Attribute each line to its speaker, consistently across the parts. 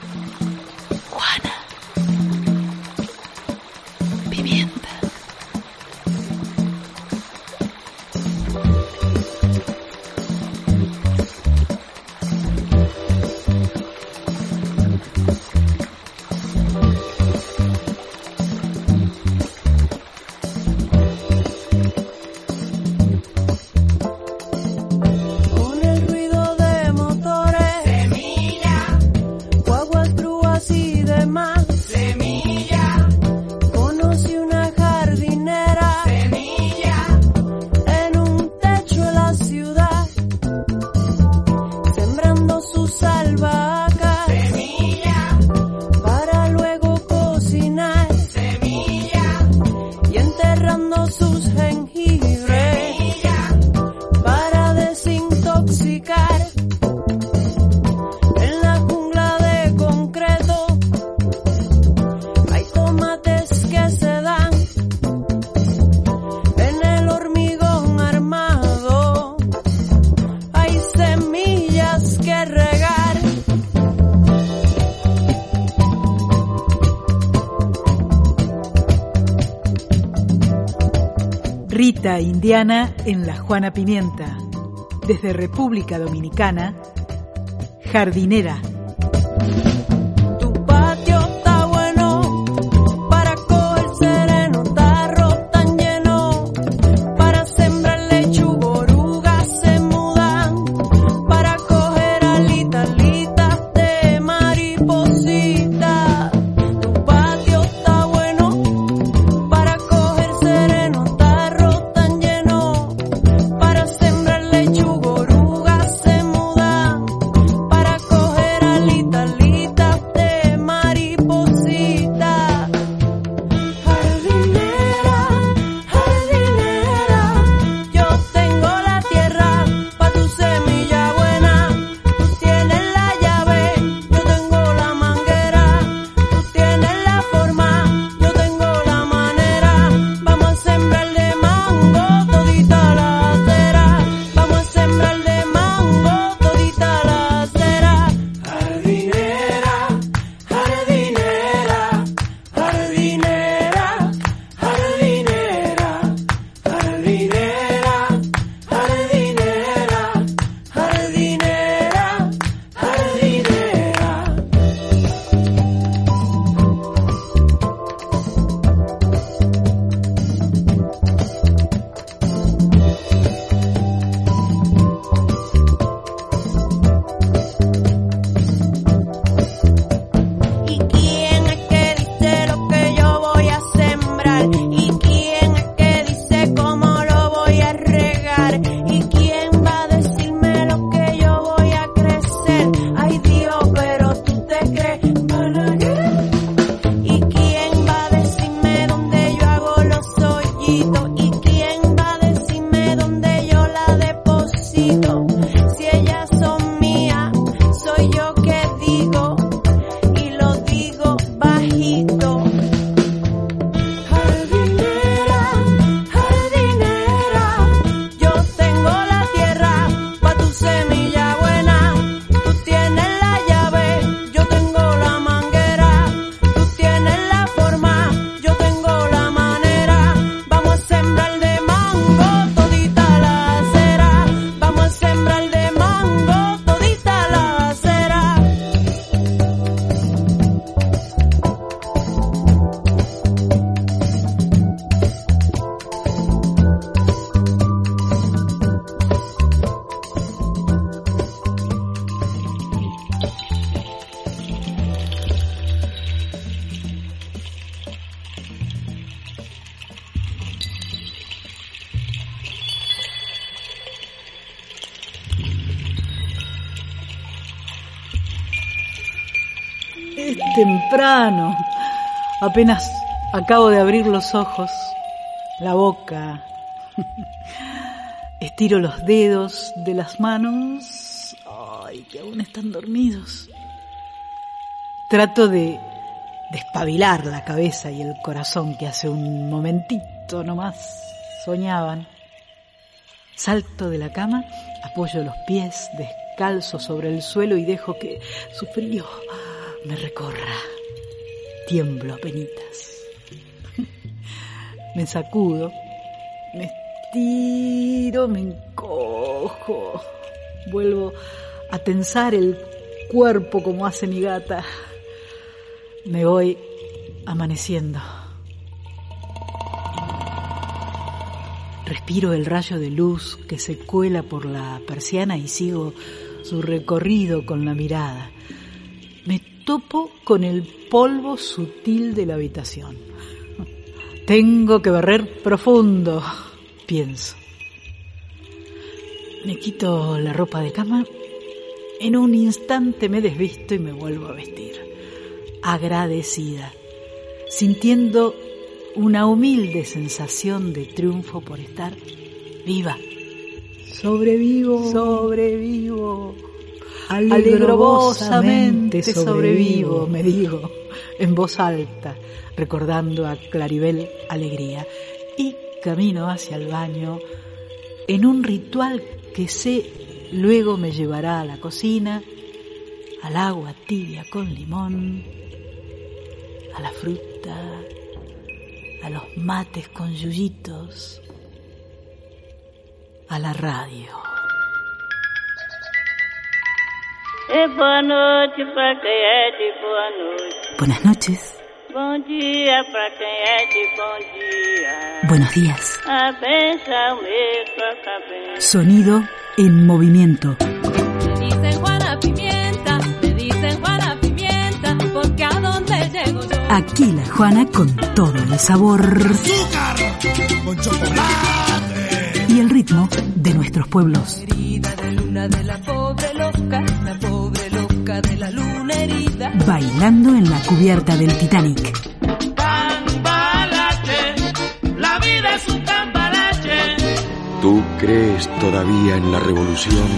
Speaker 1: Juana. Pimienta.
Speaker 2: Rita Indiana en La Juana Pimienta. Desde República Dominicana, jardinera. Apenas acabo de abrir los ojos, la boca. Estiro los dedos de las manos. Ay, que aún están dormidos. Trato de despabilar la cabeza y el corazón que hace un momentito nomás soñaban. Salto de la cama, apoyo los pies descalzos sobre el suelo y dejo que su frío me recorra. Tiemblo penitas. Me sacudo, me estiro, me encojo. Vuelvo a tensar el cuerpo como hace mi gata. Me voy amaneciendo. Respiro el rayo de luz que se cuela por la persiana y sigo su recorrido con la mirada. Topo con el polvo sutil de la habitación. Tengo que barrer profundo, pienso. Me quito la ropa de cama. En un instante me desvisto y me vuelvo a vestir. Agradecida, sintiendo una humilde sensación de triunfo por estar viva. Sobrevivo, sobrevivo. Alegrosamente sobrevivo, me digo, en voz alta, recordando a Claribel Alegría. Y camino hacia el baño en un ritual que sé luego me llevará a la cocina, al agua tibia con limón, a la fruta, a los mates con yuyitos, a la radio.
Speaker 3: Boa noite pra quem é de boa noite.
Speaker 1: Buenas noches.
Speaker 3: Bom dia pra quem é de bom dia.
Speaker 1: Buenos días.
Speaker 2: Sonido en movimiento.
Speaker 4: Me dicen Juana Pimienta, me dicen Juana Pimienta, porque a dónde llego yo.
Speaker 2: Aquí la Juana con todo el sabor
Speaker 5: con chocolate.
Speaker 2: y el ritmo de nuestros pueblos.
Speaker 4: Herida de luna de la
Speaker 2: Bailando en la cubierta del Titanic.
Speaker 5: Cambalache, la vida es un cambalache.
Speaker 6: ¿Tú crees todavía en la revolución?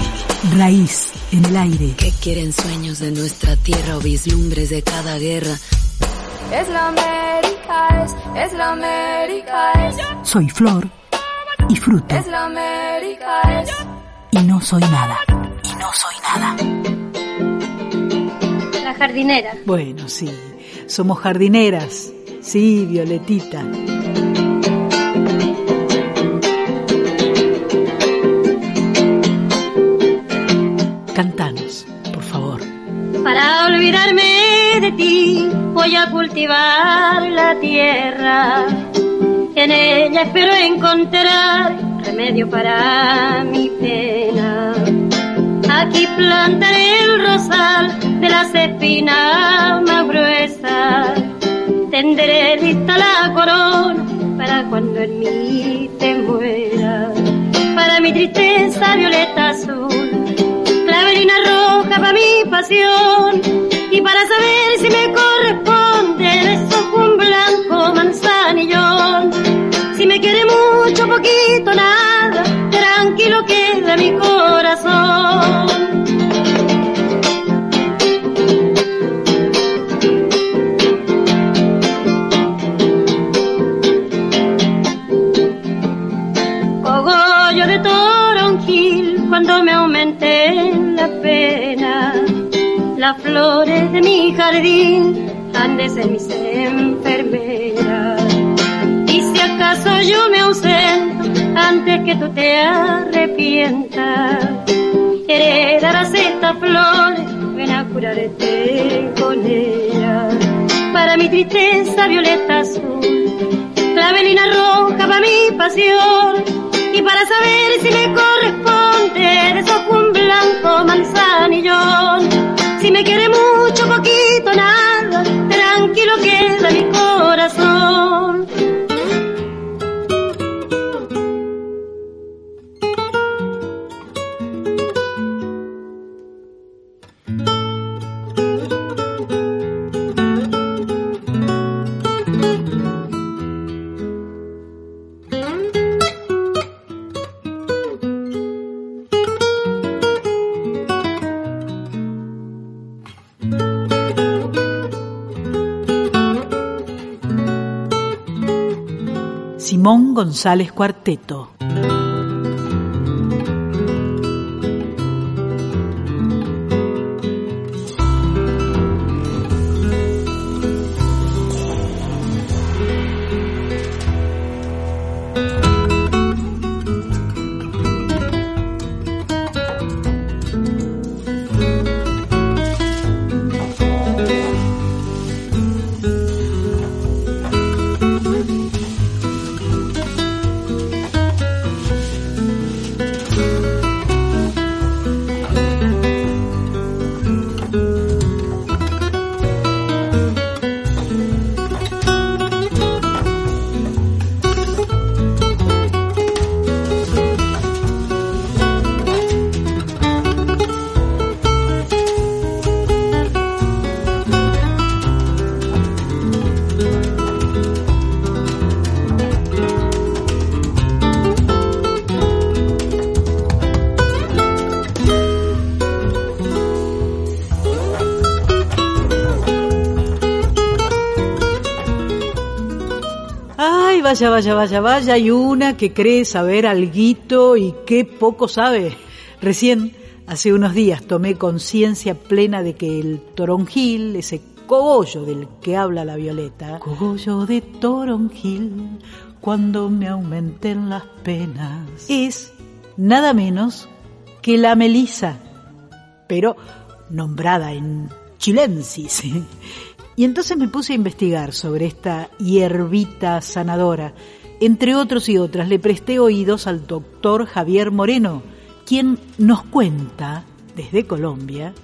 Speaker 2: Raíz en el aire.
Speaker 1: ¿Qué quieren sueños de nuestra tierra o vislumbres de cada guerra?
Speaker 7: Es la América, es, es la América, es,
Speaker 2: Soy flor y fruto.
Speaker 7: es la América, es.
Speaker 2: Y no soy nada. Y no soy nada.
Speaker 8: Jardinera.
Speaker 2: Bueno, sí. Somos jardineras. Sí, Violetita. Cantanos, por favor.
Speaker 8: Para olvidarme de ti, voy a cultivar la tierra. En ella espero encontrar remedio para mi pena. Aquí plantaré el rosal de las espinas más gruesas. Tendré lista la corona para cuando en mí te muera. Para mi tristeza violeta azul clavelina roja para mi pasión y para saber si me corresponde beso un blanco manzanillón si me quiere mucho poquito nada tranquilo queda mi corazón cogollo de toronjil cuando me aumenté la pena. Las flores de mi jardín han de ser mis enfermeras. Y si acaso yo me ausento antes que tú te arrepientas, heredarás estas flores, ven a curarte con ellas. Para mi tristeza violeta azul clavelina roja para mi pasión. Y para saber si me corresponde de un blanco manzanillón. Si me quiere mucho
Speaker 2: González Cuarteto. Vaya, vaya, vaya, vaya, hay una que cree saber alguito y qué poco sabe. Recién, hace unos días, tomé conciencia plena de que el toronjil, ese cogollo del que habla la Violeta, cogollo de toronjil, cuando me aumenten las penas, es nada menos que la melisa, pero nombrada en chilensis. Y entonces me puse a investigar sobre esta hierbita sanadora. Entre otros y otras, le presté oídos al doctor Javier Moreno, quien nos cuenta, desde Colombia,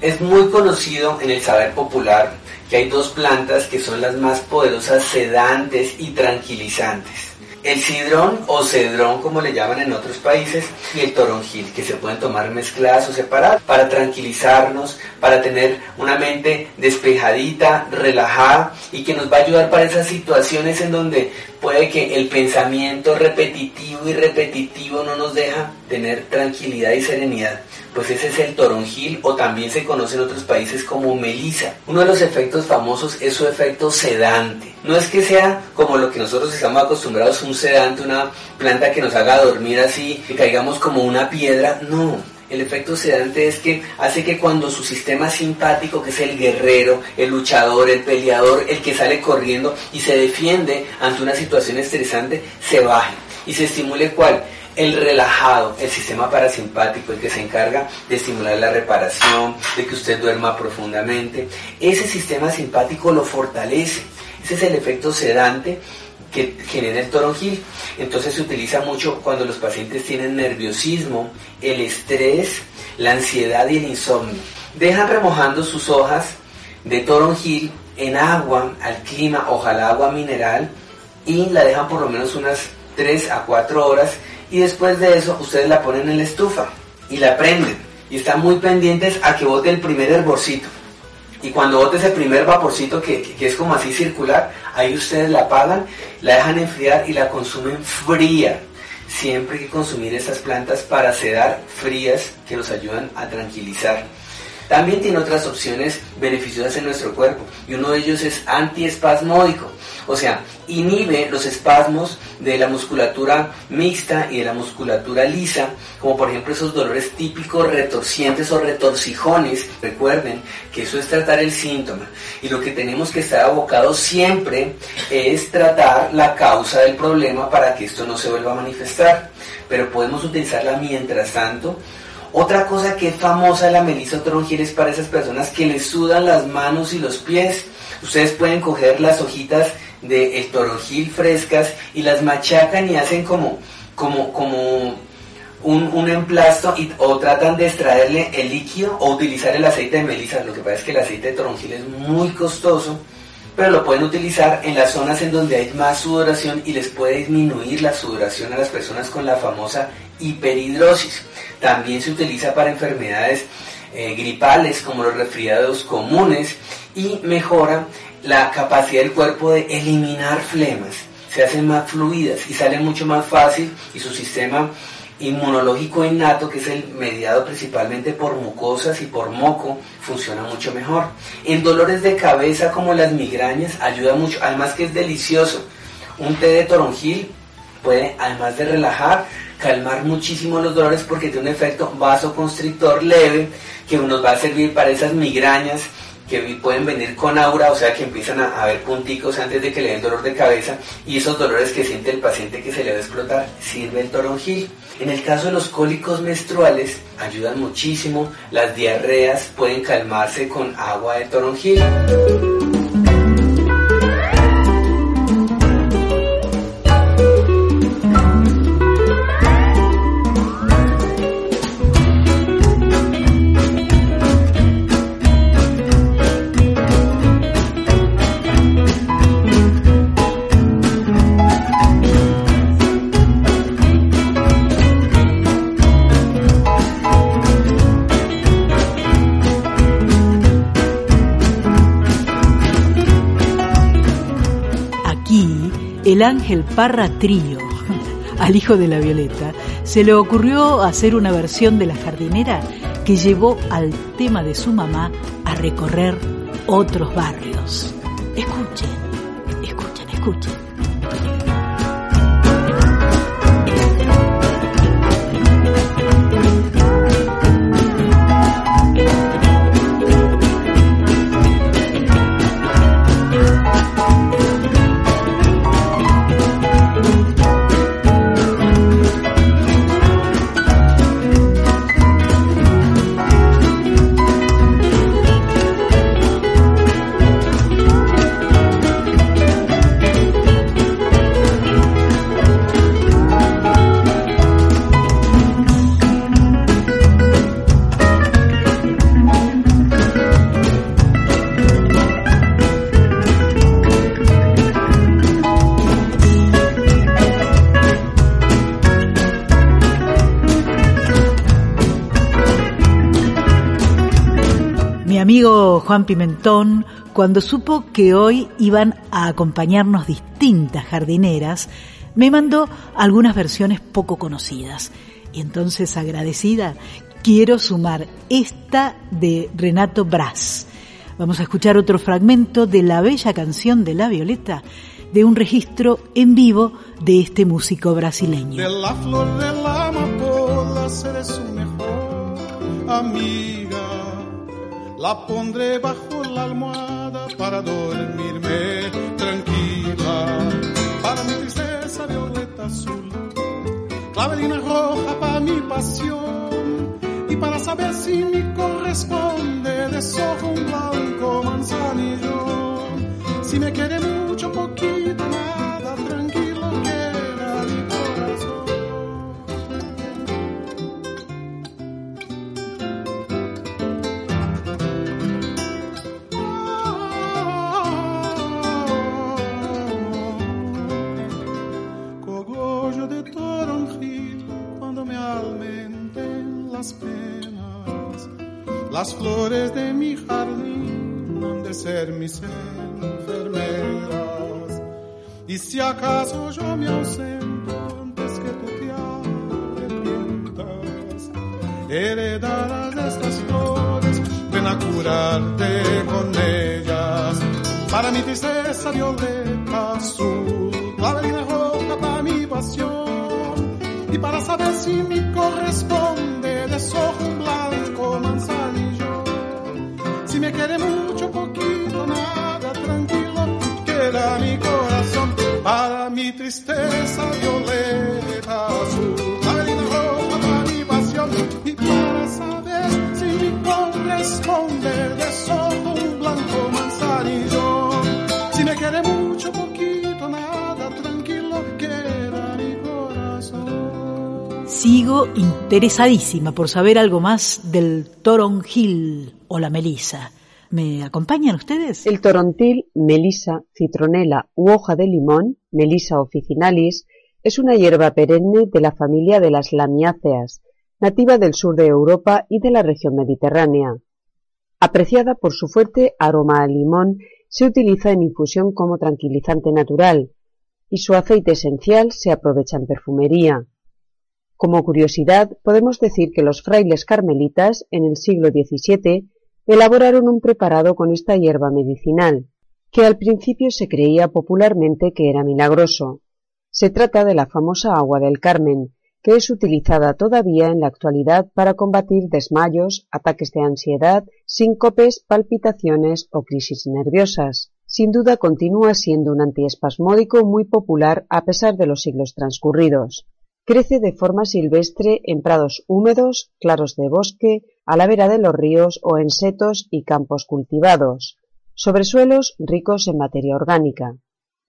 Speaker 9: Es muy conocido en el saber popular que hay dos plantas que son las más poderosas sedantes y tranquilizantes. El cidrón o cedrón, como le llaman en otros países, y el toronjil, que se pueden tomar mezcladas o separadas para tranquilizarnos, para tener una mente despejadita, relajada y que nos va a ayudar para esas situaciones en donde puede que el pensamiento repetitivo y repetitivo no nos deja tener tranquilidad y serenidad. Pues ese es el toronjil o también se conoce en otros países como melisa. Uno de los efectos famosos es su efecto sedante. No es que sea como lo que nosotros estamos acostumbrados, un sedante, una planta que nos haga dormir así, que caigamos como una piedra. No, el efecto sedante es que hace que cuando su sistema simpático, que es el guerrero, el luchador, el peleador, el que sale corriendo y se defiende ante una situación estresante, se baje y se estimule cuál? El relajado, el sistema parasimpático, el que se encarga de estimular la reparación, de que usted duerma profundamente. Ese sistema simpático lo fortalece. Ese es el efecto sedante que genera el toronjil. Entonces se utiliza mucho cuando los pacientes tienen nerviosismo, el estrés, la ansiedad y el insomnio. Dejan remojando sus hojas de toronjil en agua, al clima, ojalá agua mineral, y la dejan por lo menos unas 3 a 4 horas y después de eso ustedes la ponen en la estufa y la prenden y están muy pendientes a que bote el primer hervorcito. Y cuando bote ese primer vaporcito que, que, es como así circular, ahí ustedes la apagan, la dejan enfriar y la consumen fría. Siempre hay que consumir estas plantas para sedar frías que nos ayudan a tranquilizar. También tiene otras opciones beneficiosas en nuestro cuerpo y uno de ellos es antiespasmódico, o sea, inhibe los espasmos de la musculatura mixta y de la musculatura lisa, como por ejemplo esos dolores típicos retorcientes o retorcijones. Recuerden que eso es tratar el síntoma y lo que tenemos que estar abocados siempre es tratar la causa del problema para que esto no se vuelva a manifestar, pero podemos utilizarla mientras tanto otra cosa que es famosa la melisa toronjil es para esas personas que les sudan las manos y los pies. Ustedes pueden coger las hojitas de el frescas y las machacan y hacen como, como, como un, un emplasto y, o tratan de extraerle el líquido o utilizar el aceite de melisa. Lo que pasa es que el aceite de toronjil es muy costoso, pero lo pueden utilizar en las zonas en donde hay más sudoración y les puede disminuir la sudoración a las personas con la famosa hiperhidrosis. También se utiliza para enfermedades eh, gripales como los resfriados comunes y mejora la capacidad del cuerpo de eliminar flemas. Se hacen más fluidas y salen mucho más fácil y su sistema inmunológico innato, que es el mediado principalmente por mucosas y por moco, funciona mucho mejor. En dolores de cabeza como las migrañas ayuda mucho, además que es delicioso. Un té de toronjil puede, además de relajar, calmar muchísimo los dolores porque tiene un efecto vasoconstrictor leve que nos va a servir para esas migrañas que pueden venir con aura, o sea que empiezan a haber punticos antes de que le den dolor de cabeza y esos dolores que siente el paciente que se le va a explotar, sirve el toronjil. En el caso de los cólicos menstruales, ayudan muchísimo, las diarreas pueden calmarse con agua de toronjil.
Speaker 2: El Ángel Parra Trío, al hijo de la Violeta, se le ocurrió hacer una versión de la jardinera que llevó al tema de su mamá a recorrer otros barrios. Escuchen, escuchen, escuchen. Amigo Juan Pimentón, cuando supo que hoy iban a acompañarnos distintas jardineras, me mandó algunas versiones poco conocidas. Y entonces, agradecida, quiero sumar esta de Renato Brás. Vamos a escuchar otro fragmento de la bella canción de La Violeta, de un registro en vivo de este músico brasileño.
Speaker 10: De la flor de la amapola seré su mejor amiga la pondré bajo la almohada para dormirme tranquila. Para mi tristeza violeta azul, clavelina roja para mi pasión. Y para saber si me corresponde, desojo un blanco manzanillo. Si me quiere mucho, poquito, las penas. Las flores de mi jardín han de ser mis enfermeras. Y si acaso yo me ausento antes que tú te arrepientas, heredarás estas flores, ven a curarte con ellas. Para mi tristeza violeta azul, clavelina roja para mi pasión. Y para saber si me corresponde, Quiere mucho, poquito, nada, tranquilo, queda mi corazón. Para mi tristeza violeta azul, clavelina roja para mi pasión. Y para saber si me corresponde, desojo un blanco manzanillo. Si me quiere mucho, poquito, nada, tranquilo, queda mi corazón.
Speaker 2: Sigo interesadísima por saber algo más del toronjil o la melisa. ¿Me acompañan ustedes?
Speaker 11: El torontil, melisa, citronela u hoja de limón, melisa officinalis, es una hierba perenne de la familia de las lamiáceas, nativa del sur de Europa y de la región mediterránea. Apreciada por su fuerte aroma a limón, se utiliza en infusión como tranquilizante natural y su aceite esencial se aprovecha en perfumería. Como curiosidad, podemos decir que los frailes carmelitas, en el siglo XVII, elaboraron un preparado con esta hierba medicinal, que al principio se creía popularmente que era milagroso. Se trata de la famosa agua del Carmen, que es utilizada todavía en la actualidad para combatir desmayos, ataques de ansiedad, síncopes, palpitaciones o crisis nerviosas. Sin duda continúa siendo un antiespasmódico muy popular a pesar de los siglos transcurridos. Crece de forma silvestre en prados húmedos, claros de bosque, a la vera de los ríos o en setos y campos cultivados, sobre suelos ricos en materia orgánica.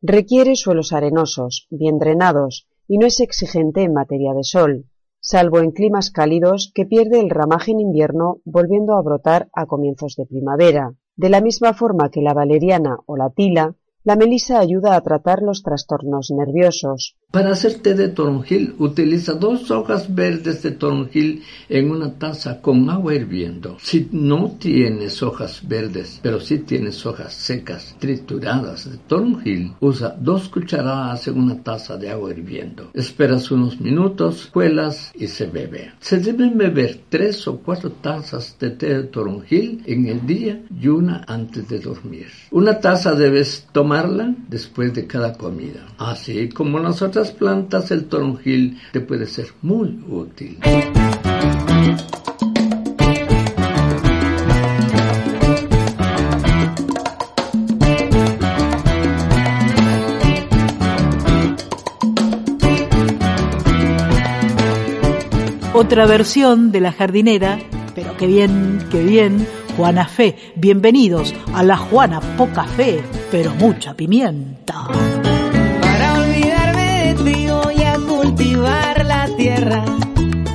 Speaker 11: Requiere suelos arenosos, bien drenados, y no es exigente en materia de sol, salvo en climas cálidos que pierde el ramaje en invierno volviendo a brotar a comienzos de primavera. De la misma forma que la valeriana o la tila, la melisa ayuda a tratar los trastornos nerviosos.
Speaker 12: Para hacer té de toronjil, utiliza dos hojas verdes de toronjil en una taza con agua hirviendo. Si no tienes hojas verdes, pero si tienes hojas secas, trituradas de toronjil, usa dos cucharadas en una taza de agua hirviendo. Esperas unos minutos, cuelas y se bebe. Se deben beber tres o cuatro tazas de té de toronjil en el día y una antes de dormir. Una taza debes después de cada comida. Así como las otras plantas, el toronjil te puede ser muy útil.
Speaker 2: Otra versión de la jardinera, pero qué bien, qué bien, Juana Fe. Bienvenidos a la Juana Poca Fe, pero mucha pimienta.
Speaker 4: Para olvidarme de ti voy a cultivar la tierra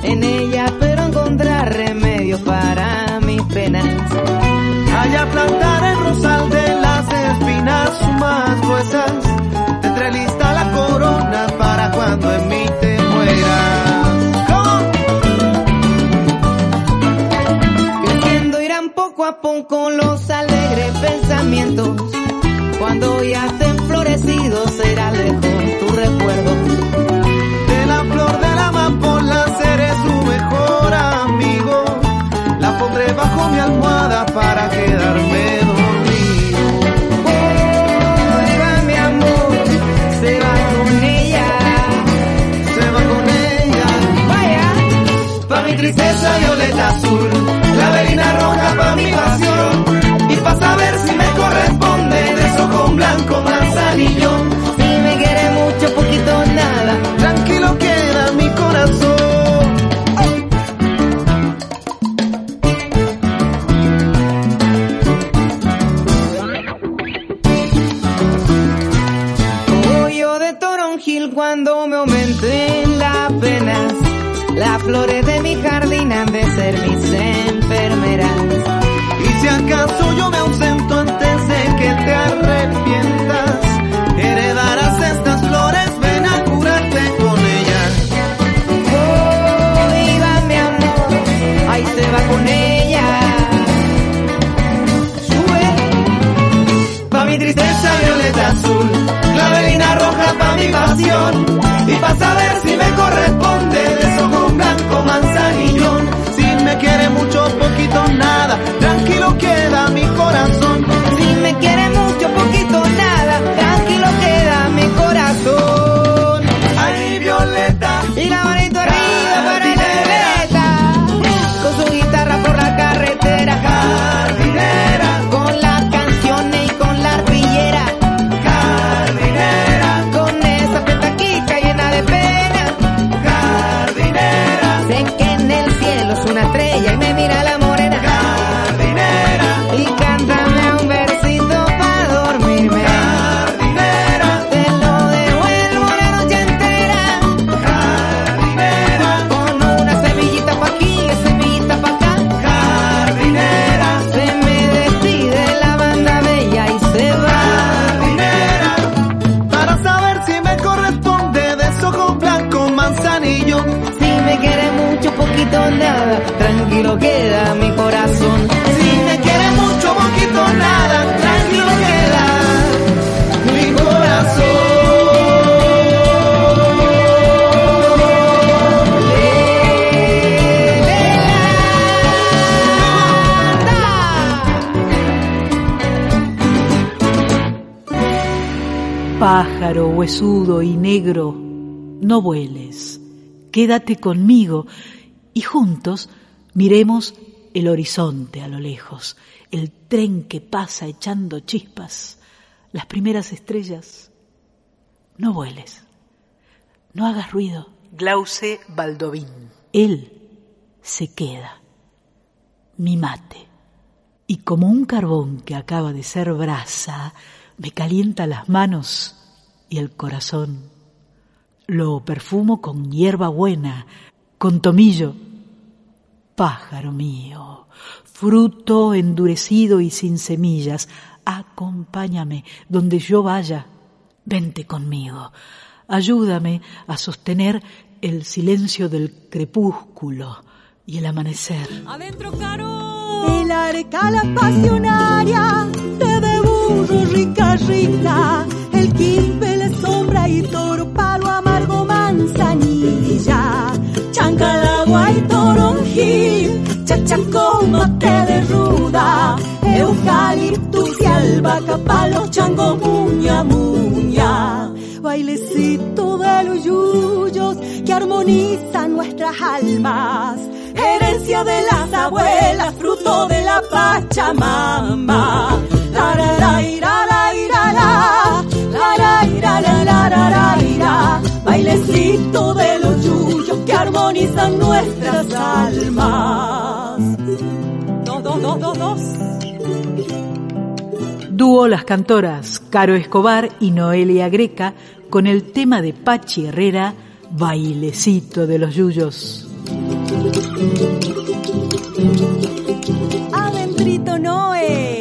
Speaker 4: en ella, pero encontrar remedio para mis penas.
Speaker 13: Allá plantar el rosal de las espinas más gruesas,
Speaker 4: poco a poco los alegres pensamientos. Cuando ya estén florecidos será lejos tu recuerdo.
Speaker 13: De la flor de la amapola seré su mejor amigo. La pondré bajo mi almohada para quedarme dormido.
Speaker 4: Mi amor, se va con ella.
Speaker 13: Se va con ella.
Speaker 4: Vaya,
Speaker 13: Pa' mi tristeza violeta azul, velina roja pa' mi pasión. Y pa' saber si me corresponde de con blanco manzanillo.
Speaker 4: Nada.
Speaker 13: Tranquilo queda mi corazón. Si me quiere mucho, poquito, nada, tranquilo queda mi corazón.
Speaker 2: Pájaro huesudo y negro, no vueles, quédate conmigo y juntos miremos el horizonte a lo lejos, el tren que pasa echando chispas, las primeras estrellas. No vueles, no hagas ruido. Glauce Baldovín. Él se queda, mi mate, y como un carbón que acaba de ser brasa, me calienta las manos y el corazón. Lo perfumo con hierba buena, con tomillo. Pájaro mío, fruto endurecido y sin semillas, acompáñame donde yo vaya. Vente conmigo, ayúdame a sostener el silencio del crepúsculo y el amanecer.
Speaker 14: Adentro caro, el arca la pasionaria, te de burro rica rica, el quimpe la sombra y toro chancalagua y toronjil, chachacoma te de ruda, eucaliptus y albahaca palo chango muña muña bailecito de los yuyos que armonizan nuestras almas. Herencia de las abuelas, fruto de la Pachamama. La la ira la ira la, la la ira la la la de los que armonizan nuestras almas. Dos, dos, dos, dos, dos.
Speaker 2: Dúo las cantoras Caro Escobar y Noelia Greca con el tema de Pachi Herrera, Bailecito de los Yuyos.
Speaker 14: Adentrito Noé.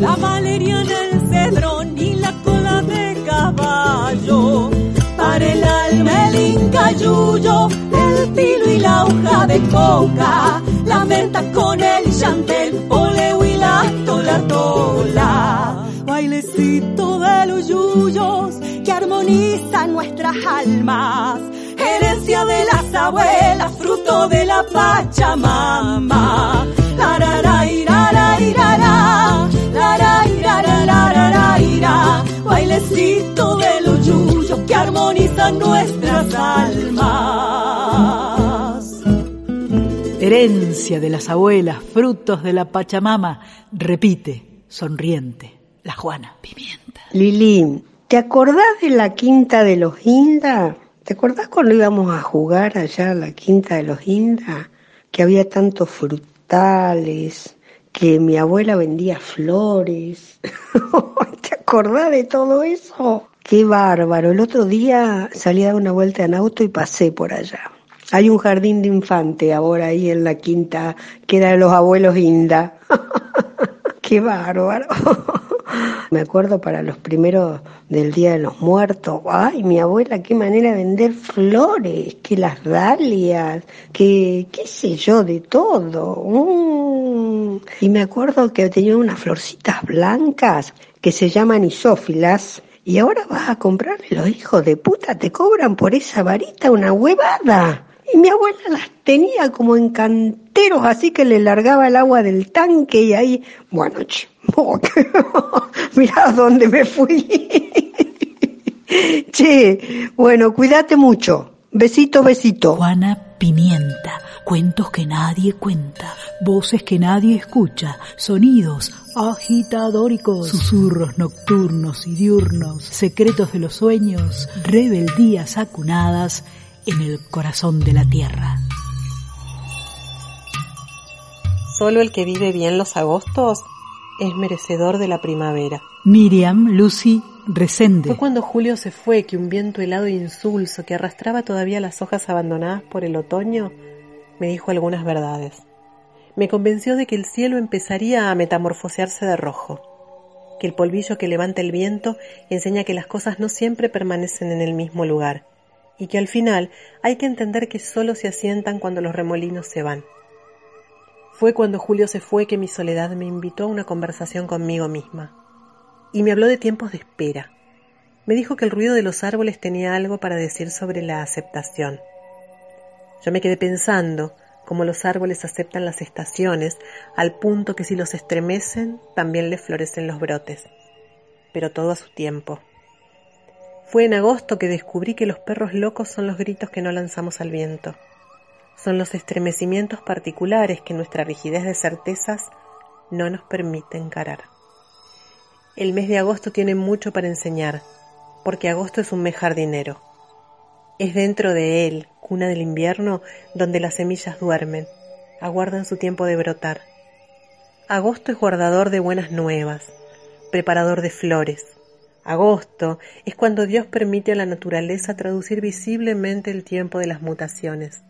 Speaker 14: La valeriana, el cedrón y la cola de caballo. Para el alma el incayuyo, el tilo y la hoja de coca, la menta con el chantel, poleo y la tola tola. Bailecito de los yuyos que armonizan nuestras almas, herencia de las abuelas, fruto de la Pachamama. Bailecito de los yuyos que armonizan nuestras almas.
Speaker 2: Herencia de las abuelas, frutos de la Pachamama, repite, sonriente, la Juana Pimienta.
Speaker 15: Lili, ¿te acordás de la quinta de los Inda? ¿Te acordás cuando íbamos a jugar allá a la quinta de los Inda? Que había tantos frutales, que mi abuela vendía flores. ¿Te acordás de todo eso? Qué bárbaro. El otro día salí a dar una vuelta en auto y pasé por allá. Hay un jardín de infante ahora ahí en la quinta, que era de los abuelos Inda. Qué bárbaro. Me acuerdo para los primeros del Día de los Muertos. Ay, mi abuela, qué manera de vender flores, que las dalias, que qué sé yo, de todo. Mm. Y me acuerdo que tenía unas florcitas blancas que se llaman isófilas. Y ahora vas a comprarle los hijos de puta, te cobran por esa varita una huevada. Y mi abuela las tenía como en canteros, así que le largaba el agua del tanque y ahí, bueno, che, mirá dónde me fui. che, bueno, cuídate mucho. Besito, besito.
Speaker 2: Juana Pimienta, cuentos que nadie cuenta, voces que nadie escucha, sonidos agitadóricos, susurros nocturnos y diurnos, secretos de los sueños, rebeldías acunadas en el corazón de la tierra.
Speaker 16: Solo el que vive bien los agostos es merecedor de la primavera.
Speaker 2: Miriam Lucy Resende.
Speaker 16: Fue cuando Julio se fue que un viento helado e insulso que arrastraba todavía las hojas abandonadas por el otoño me dijo algunas verdades. Me convenció de que el cielo empezaría a metamorfosearse de rojo, que el polvillo que levanta el viento enseña que las cosas no siempre permanecen en el mismo lugar y que al final hay que entender que solo se asientan cuando los remolinos se van. Fue cuando Julio se fue que mi soledad me invitó a una conversación conmigo misma. Y me habló de tiempos de espera. Me dijo que el ruido de los árboles tenía algo para decir sobre la aceptación. Yo me quedé pensando, como los árboles aceptan las estaciones, al punto que si los estremecen, también les florecen los brotes. Pero todo a su tiempo. Fue en agosto que descubrí que los perros locos son los gritos que no lanzamos al viento. Son los estremecimientos particulares que nuestra rigidez de certezas no nos permite encarar. El mes de agosto tiene mucho para enseñar, porque agosto es un mes jardinero. Es dentro de él, cuna del invierno, donde las semillas duermen, aguardan su tiempo de brotar. Agosto es guardador de buenas nuevas, preparador de flores. Agosto es cuando Dios permite a la naturaleza traducir visiblemente el tiempo de las mutaciones.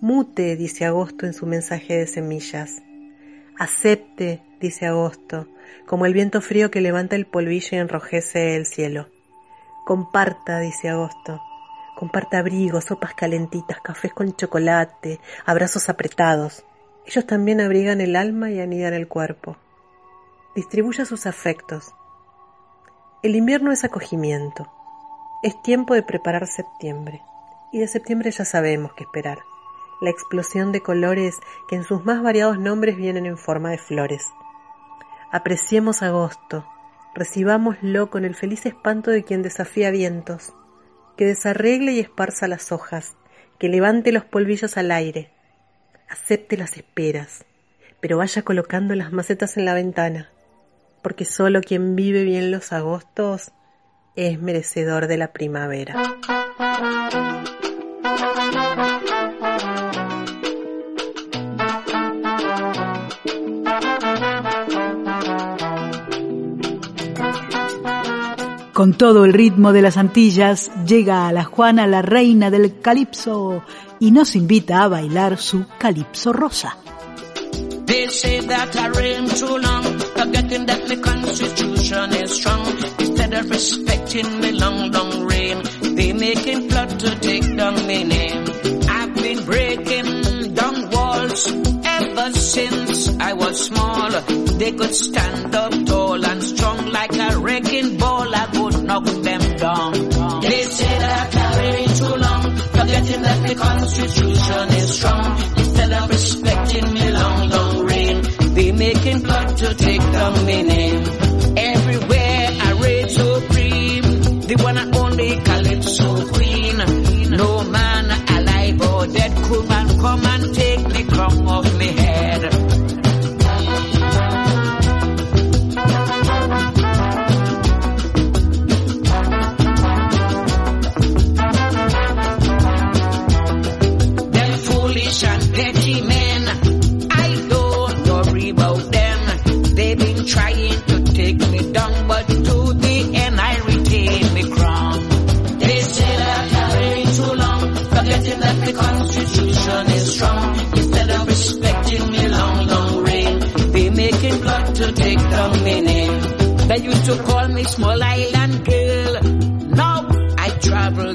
Speaker 16: Mute, dice Agosto en su mensaje de semillas. Acepte, dice Agosto, como el viento frío que levanta el polvillo y enrojece el cielo. Comparta, dice Agosto. Comparta abrigos, sopas calentitas, cafés con chocolate, abrazos apretados. Ellos también abrigan el alma y anidan el cuerpo. Distribuya sus afectos. El invierno es acogimiento. Es tiempo de preparar septiembre. Y de septiembre ya sabemos qué esperar. La explosión de colores que en sus más variados nombres vienen en forma de flores. Apreciemos agosto, recibámoslo con el feliz espanto de quien desafía vientos, que desarregle y esparza las hojas, que levante los polvillos al aire, acepte las esperas, pero vaya colocando las macetas en la ventana, porque solo quien vive bien los agostos es merecedor de la primavera.
Speaker 2: Con todo el ritmo de las Antillas llega a la Juana la reina del calipso y nos invita a bailar su calipso rosa.
Speaker 5: They say that I reign too long, forgetting that my constitution is strong. Instead of respecting me long, long reign, they making plot to take down my name. I've been breaking down walls ever since I was small. They could stand up tall and strong like a wrecking ball. I would knock them down. They say that I reign too long, forgetting that the constitution is strong. Instead of respecting making blood to take down my name. Everywhere I reign supreme, the one and only Calypso queen. No man alive or dead could man come to call me small island girl. Now I travel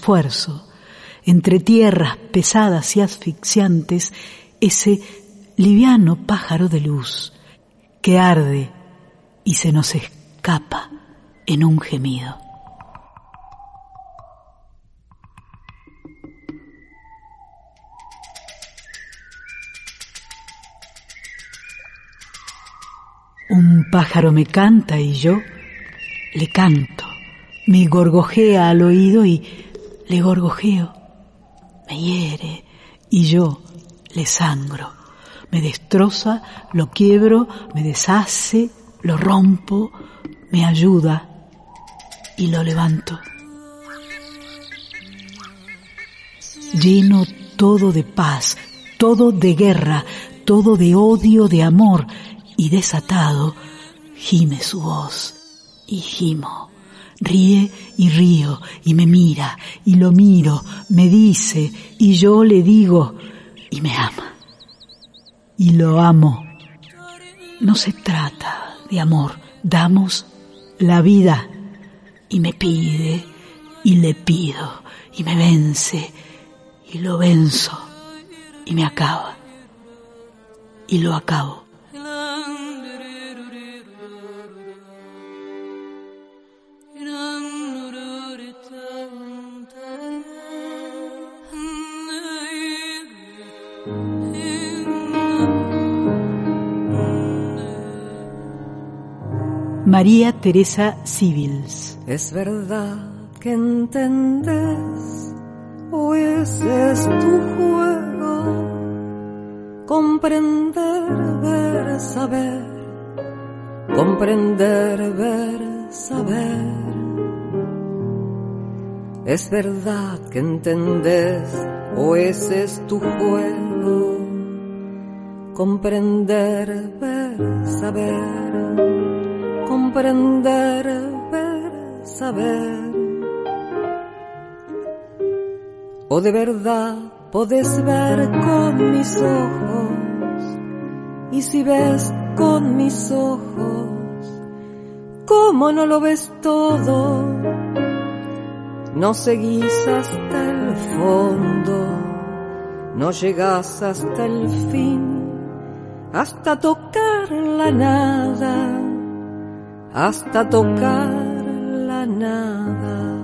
Speaker 2: esfuerzo, entre tierras pesadas y asfixiantes, ese liviano pájaro de luz que arde y se nos escapa en un gemido. Un pájaro me canta y yo le canto, me gorgojea al oído y le gorgojeo, me hiere y yo le sangro, me destroza, lo quiebro, me deshace, lo rompo, me ayuda y lo levanto. Lleno todo de paz, todo de guerra, todo de odio, de amor, y desatado, gime su voz y gimo. Ríe y río y me mira y lo miro, me dice y yo le digo y me ama. Y lo amo. No se trata de amor, damos la vida y me pide y le pido y me vence y lo venzo y me acaba y lo acabo. María Teresa Civils.
Speaker 17: Es verdad que entendés, o ese es tu juego, comprender, ver, saber, comprender, ver, saber. Es verdad que entendés, o ese es tu juego, comprender, ver, saber comprender, ver, saber. O de verdad podés ver con mis ojos, y si ves con mis ojos, ¿cómo no lo ves todo? No seguís hasta el fondo, no llegas hasta el fin, hasta tocar la nada hasta tocar la nada.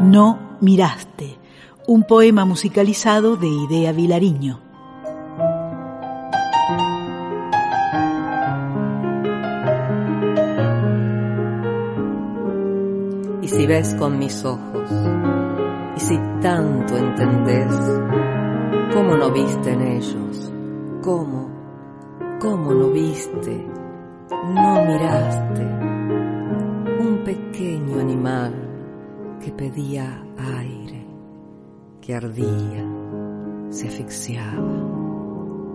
Speaker 2: No miraste, un poema musicalizado de Idea Vilariño.
Speaker 17: Y si ves con mis ojos, y si tanto entendés, ¿Cómo no viste en ellos? ¿Cómo? ¿Cómo no viste? No miraste. Un pequeño animal que pedía aire, que ardía, se asfixiaba,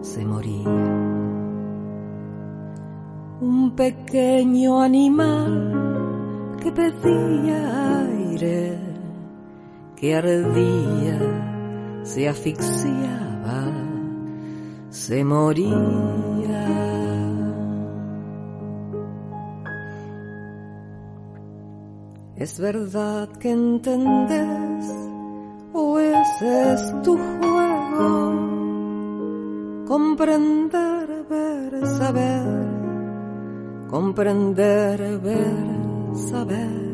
Speaker 17: se moría. Un pequeño animal que pedía aire, que ardía, se asfixiaba, se moría. Es verdad que entendés, o ese es tu juego, comprender, ver, saber, comprender, ver, saber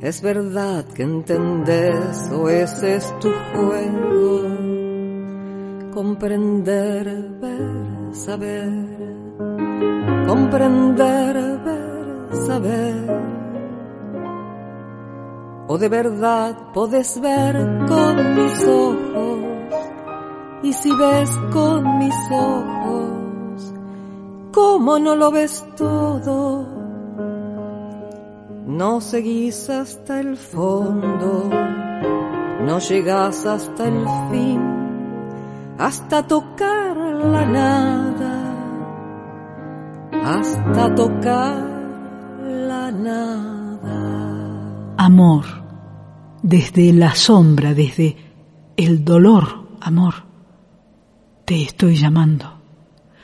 Speaker 17: es verdad que entendés o ese es tu juego. Comprender, ver, saber. Comprender, ver, saber. O de verdad podés ver con mis ojos. Y si ves con mis ojos, ¿cómo no lo ves todo? No seguís hasta el fondo, no llegas hasta el fin, hasta tocar la nada, hasta tocar la nada.
Speaker 2: Amor, desde la sombra, desde el dolor, amor, te estoy llamando.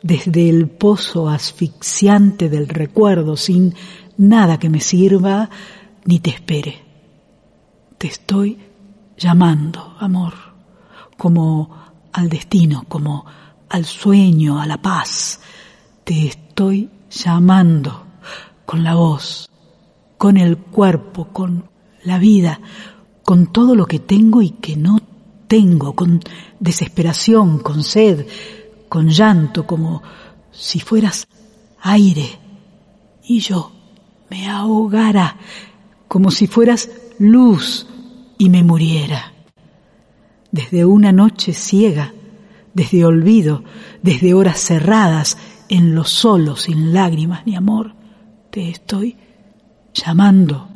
Speaker 2: Desde el pozo asfixiante del recuerdo, sin nada que me sirva ni te espere. Te estoy llamando, amor, como al destino, como al sueño, a la paz. Te estoy llamando con la voz, con el cuerpo, con la vida, con todo lo que tengo y que no tengo, con desesperación, con sed, con llanto, como si fueras aire y yo me ahogara, como si fueras luz y me muriera. Desde una noche ciega, desde olvido, desde horas cerradas, en lo solo, sin lágrimas ni amor, te estoy llamando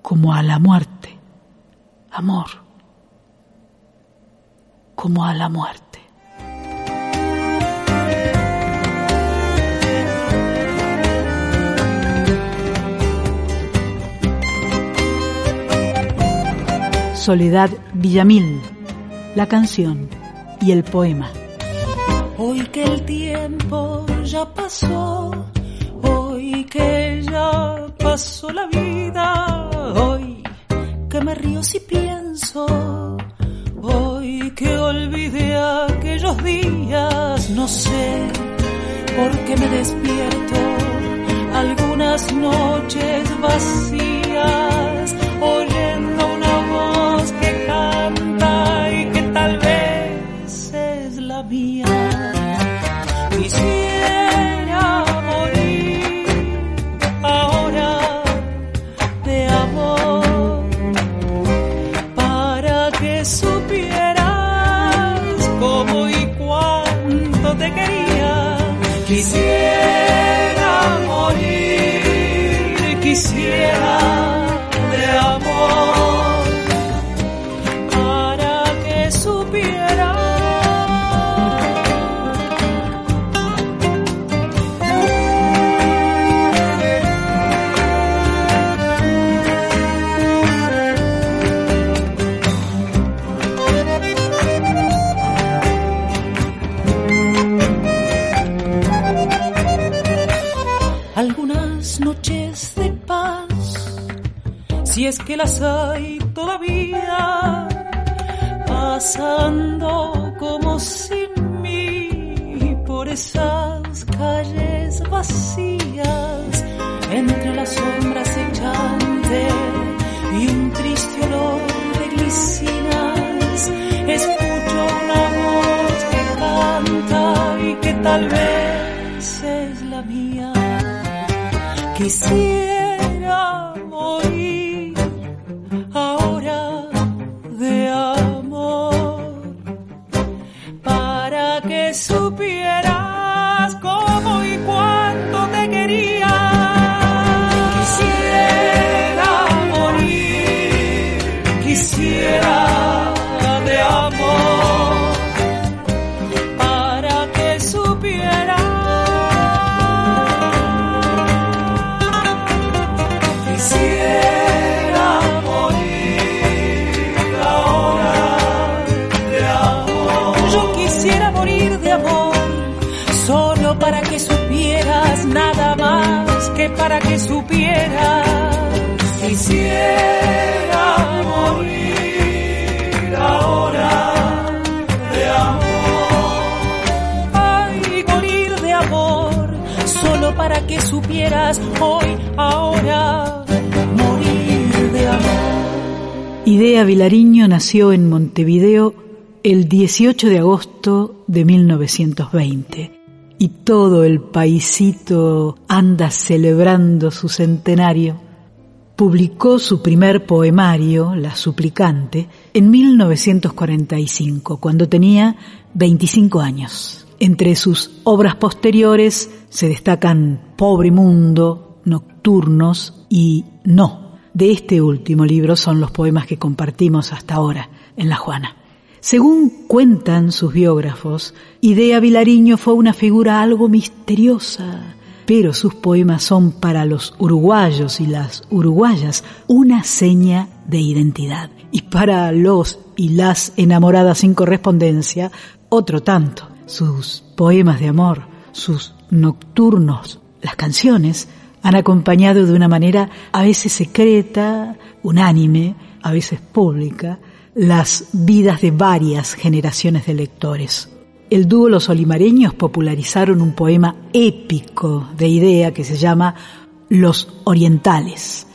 Speaker 2: como a la muerte, amor, como a la muerte. Soledad Villamil, la canción y el poema.
Speaker 18: Hoy que el tiempo ya pasó, hoy que ya pasó la vida, hoy que me río si pienso, hoy que olvidé aquellos días, no sé por qué me despierto algunas noches vacías, que las hay todavía, pasando como sin mí por esas calles vacías, entre las sombras echantes y un triste olor de glicinas, escucho una voz que canta y que tal vez es la mía. Quisiera
Speaker 2: Idea Vilariño nació en Montevideo el 18 de agosto de 1920 y todo el paisito anda celebrando su centenario. Publicó su primer poemario, La Suplicante, en 1945, cuando tenía 25 años. Entre sus obras posteriores se destacan Pobre Mundo, Nocturnos y No. De este último libro son los poemas que compartimos hasta ahora en La Juana. Según cuentan sus biógrafos, Idea Vilariño fue una figura algo misteriosa, pero sus poemas son para los uruguayos y las uruguayas una seña de identidad. Y para los y las enamoradas sin correspondencia, otro tanto. Sus poemas de amor, sus nocturnos, las canciones, Han acompañado de una manera a veces secreta, unánime, a veces pública, las vidas de varias generaciones de lectores. El dúo Los Olimareños popularizaron un poema épico de idea que se llama Los Orientales.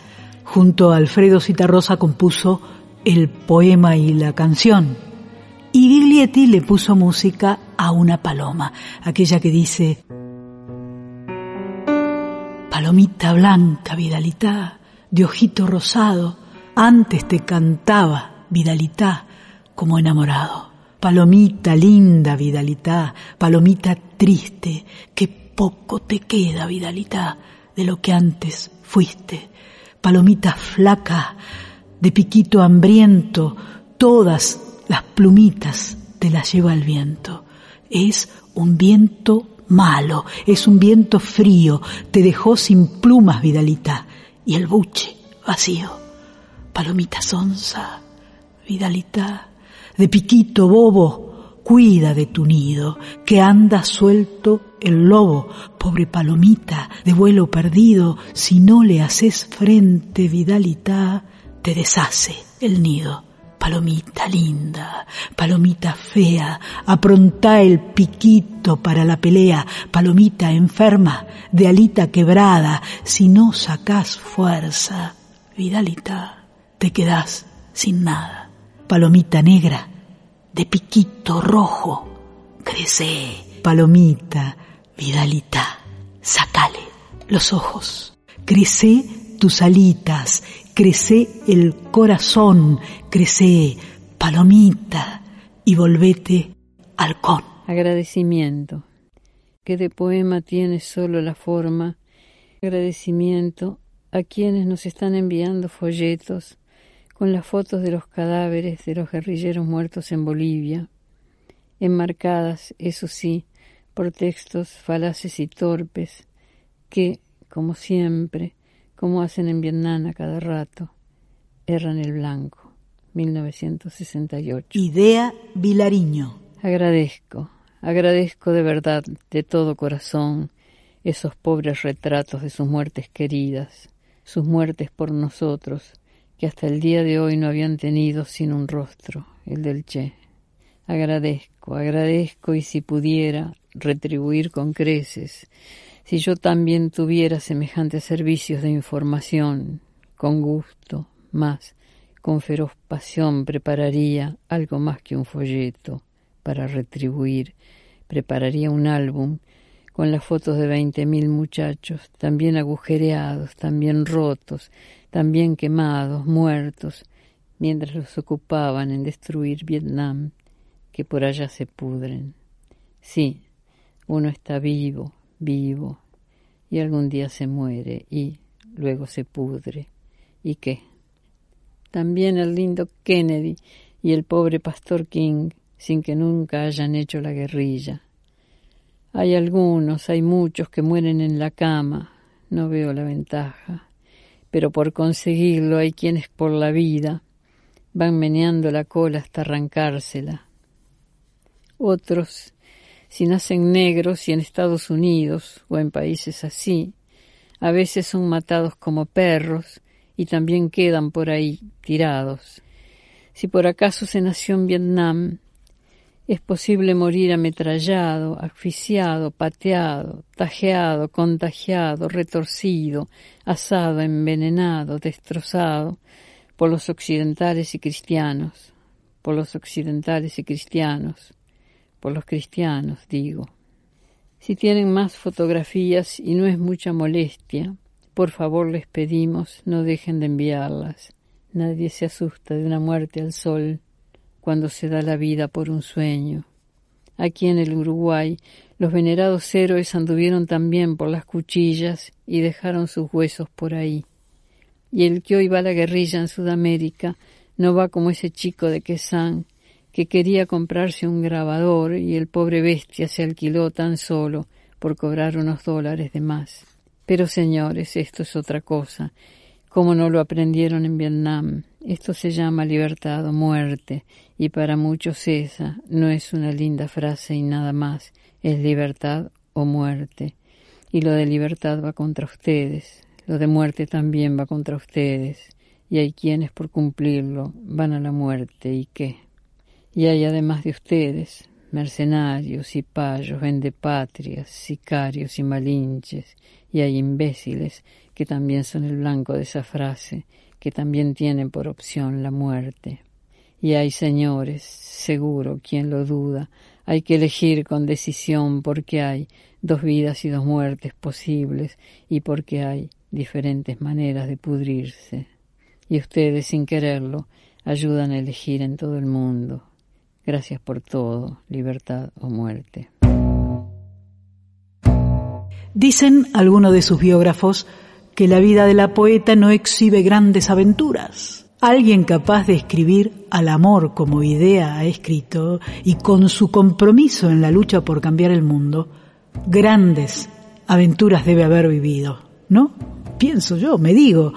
Speaker 2: Junto a Alfredo Citarrosa compuso el poema y la canción. Y Biglietti le puso música a una paloma, aquella que dice, Palomita blanca, Vidalita, de ojito rosado, antes te cantaba, Vidalita, como enamorado. Palomita linda, Vidalita, palomita triste, que poco te queda, Vidalita, de lo que antes fuiste. Palomita flaca, de piquito hambriento, todas las plumitas te las lleva el viento. Es un viento malo, es un viento frío, te dejó sin plumas, Vidalita, y el buche vacío. Palomita sonza, Vidalita, de piquito bobo, cuida de tu nido, que anda suelto el lobo, pobre palomita, de vuelo perdido, si no le haces frente, Vidalita, te deshace el nido. Palomita linda, palomita fea, apronta el piquito para la pelea, palomita enferma, de alita quebrada, si no sacas fuerza, Vidalita, te quedas sin nada. Palomita negra, de piquito rojo, crece, palomita, Vidalita, sacale los ojos, crece tus alitas, crece el corazón, crece palomita y volvete halcón.
Speaker 19: Agradecimiento, que de poema tiene solo la forma. Agradecimiento a quienes nos están enviando folletos con las fotos de los cadáveres de los guerrilleros muertos en Bolivia, enmarcadas, eso sí, por textos falaces y torpes, que, como siempre, como hacen en Vietnam a cada rato, erran el blanco. 1968.
Speaker 2: Idea Vilariño.
Speaker 19: Agradezco, agradezco de verdad, de todo corazón, esos pobres retratos de sus muertes queridas, sus muertes por nosotros, que hasta el día de hoy no habían tenido sin un rostro, el del Che. Agradezco, agradezco y si pudiera retribuir con creces si yo también tuviera semejantes servicios de información, con gusto, más, con feroz pasión prepararía algo más que un folleto para retribuir, prepararía un álbum con las fotos de veinte mil muchachos, también agujereados, también rotos, también quemados, muertos, mientras los ocupaban en destruir Vietnam, que por allá se pudren. Sí, uno está vivo, vivo, y algún día se muere y luego se pudre. ¿Y qué? También el lindo Kennedy y el pobre pastor King, sin que nunca hayan hecho la guerrilla. Hay algunos, hay muchos que mueren en la cama, no veo la ventaja, pero por conseguirlo hay quienes por la vida van meneando la cola hasta arrancársela. Otros si nacen negros y en Estados Unidos o en países así, a veces son matados como perros y también quedan por ahí tirados. Si por acaso se nació en Vietnam, es posible morir ametrallado, asfixiado, pateado, tajeado, contagiado, retorcido, asado, envenenado, destrozado por los occidentales y cristianos, por los occidentales y cristianos, por los cristianos, digo. Si tienen más fotografías y no es mucha molestia, por favor les pedimos no dejen de enviarlas. Nadie se asusta de una muerte al sol cuando se da la vida por un sueño. Aquí en el Uruguay, los venerados héroes anduvieron también por las cuchillas y dejaron sus huesos por ahí. Y el que hoy va a la guerrilla en Sudamérica no va como ese chico de Quesán que quería comprarse un grabador y el pobre bestia se alquiló tan solo por cobrar unos dólares de más. Pero señores, esto es otra cosa. Como no lo aprendieron en Vietnam, esto se llama libertad o muerte, y para muchos esa no es una linda frase y nada más, es libertad o muerte. Y lo de libertad va contra ustedes, lo de muerte también va contra ustedes, y hay quienes por cumplirlo van a la muerte, ¿y qué? Y hay además de ustedes, mercenarios y payos, vendepatrias, sicarios y malinches, y hay imbéciles que también son el blanco de esa frase, que también tienen por opción la muerte. Y hay señores, seguro, quien lo duda, hay que elegir con decisión porque hay dos vidas y dos muertes posibles y porque hay diferentes maneras de pudrirse. Y ustedes, sin quererlo, ayudan a elegir en todo el mundo. Gracias por todo, libertad o muerte.
Speaker 2: Dicen algunos de sus biógrafos que la vida de la poeta no exhibe grandes aventuras. Alguien capaz de escribir al amor como idea ha escrito y con su compromiso en la lucha por cambiar el mundo, grandes aventuras debe haber vivido, ¿no? Pienso yo, me digo,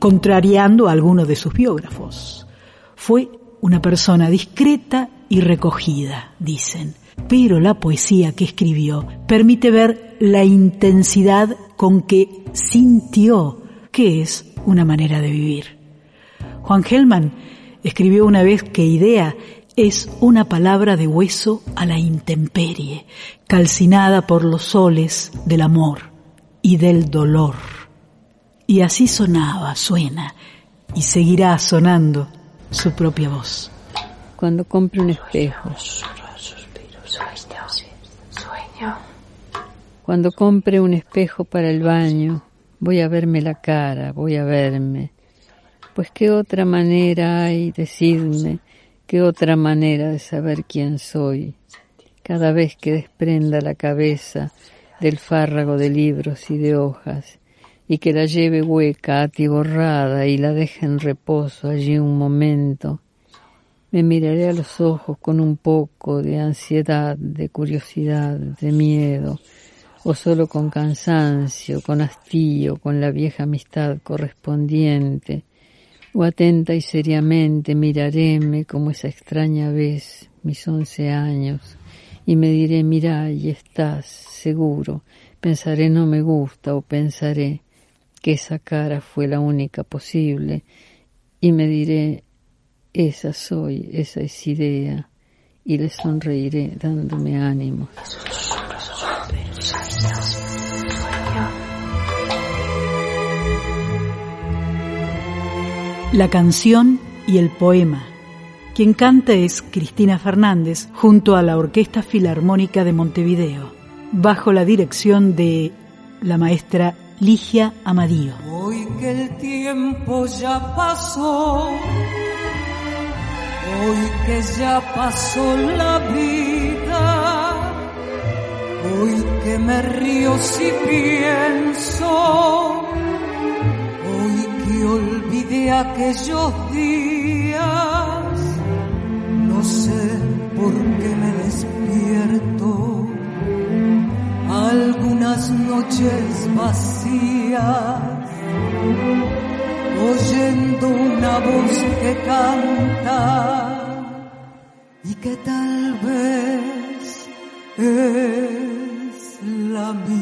Speaker 2: contrariando a algunos de sus biógrafos. Fue una persona discreta y recogida, dicen, pero la poesía que escribió permite ver la intensidad con que sintió, que es una manera de vivir. Juan Gelman escribió una vez que idea es una palabra de hueso a la intemperie, calcinada por los soles del amor y del dolor. Y así sonaba, suena, y seguirá sonando su propia voz.
Speaker 19: Cuando compre un espejo. Cuando compre un espejo para el baño, voy a verme la cara, voy a verme. Pues qué otra manera hay, decidme, qué otra manera de saber quién soy. Cada vez que desprenda la cabeza del fárrago de libros y de hojas, y que la lleve hueca, atiborrada, y la deje en reposo allí un momento, me miraré a los ojos con un poco de ansiedad, de curiosidad, de miedo, o solo con cansancio, con hastío, con la vieja amistad correspondiente, o atenta y seriamente miraréme como esa extraña vez, mis once años, y me diré, mira, y estás, seguro, pensaré no me gusta, o pensaré que esa cara fue la única posible, y me diré, esa soy, esa es idea, y le sonreiré dándome ánimo.
Speaker 2: La canción y el poema. Quien canta es Cristina Fernández junto a la Orquesta Filarmónica de Montevideo, bajo la dirección de la maestra Ligia Amadío.
Speaker 20: Hoy que el tiempo ya pasó Hoy que ya pasó la vida, hoy que me río si pienso, hoy que olvidé aquellos días, no sé por qué me despierto. Algunas noches vacías oyendo una voz que canta y que tal vez es la mía.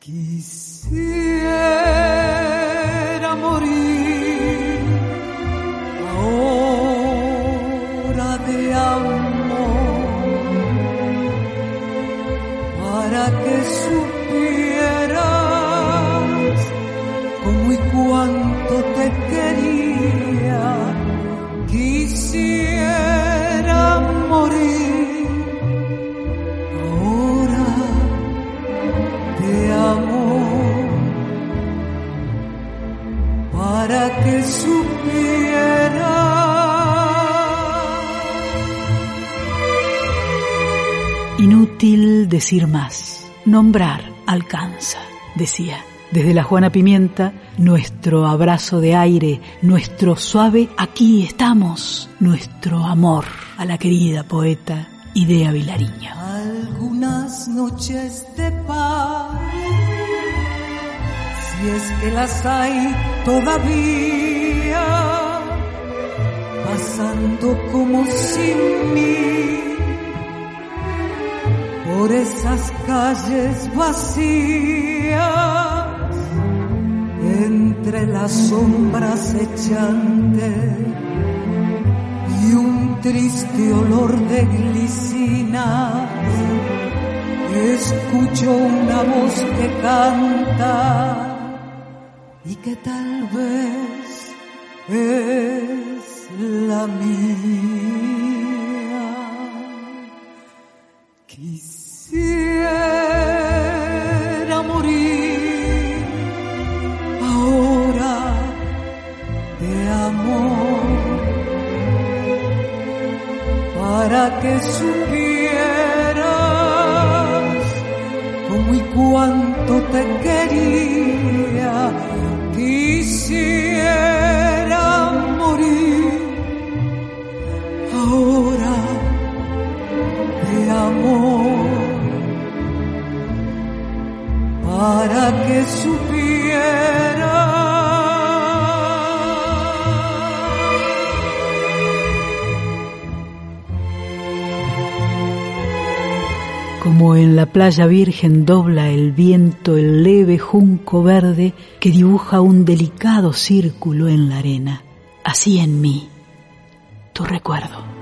Speaker 20: Quisiera que supieras
Speaker 2: Inútil decir más, nombrar alcanza, decía. Desde la Juana Pimienta, nuestro abrazo de aire, nuestro suave aquí estamos, nuestro amor a la querida poeta Idea Vilariño.
Speaker 20: algunas noches de paz, si es que las hay todavía, pasando como sin mí, por esas calles vacías, entre las sombras echantes y un triste olor de glicinas, escucho una voz que canta y que tal vez es la mía. Quisiera morir ahora de amor para que supieras cómo y cuánto te quería. Quisiera morir. Ahora de amor para que supiera
Speaker 2: Como en la playa virgen dobla el viento el leve junco verde que dibuja un delicado círculo en la arena, así en mí, tu recuerdo.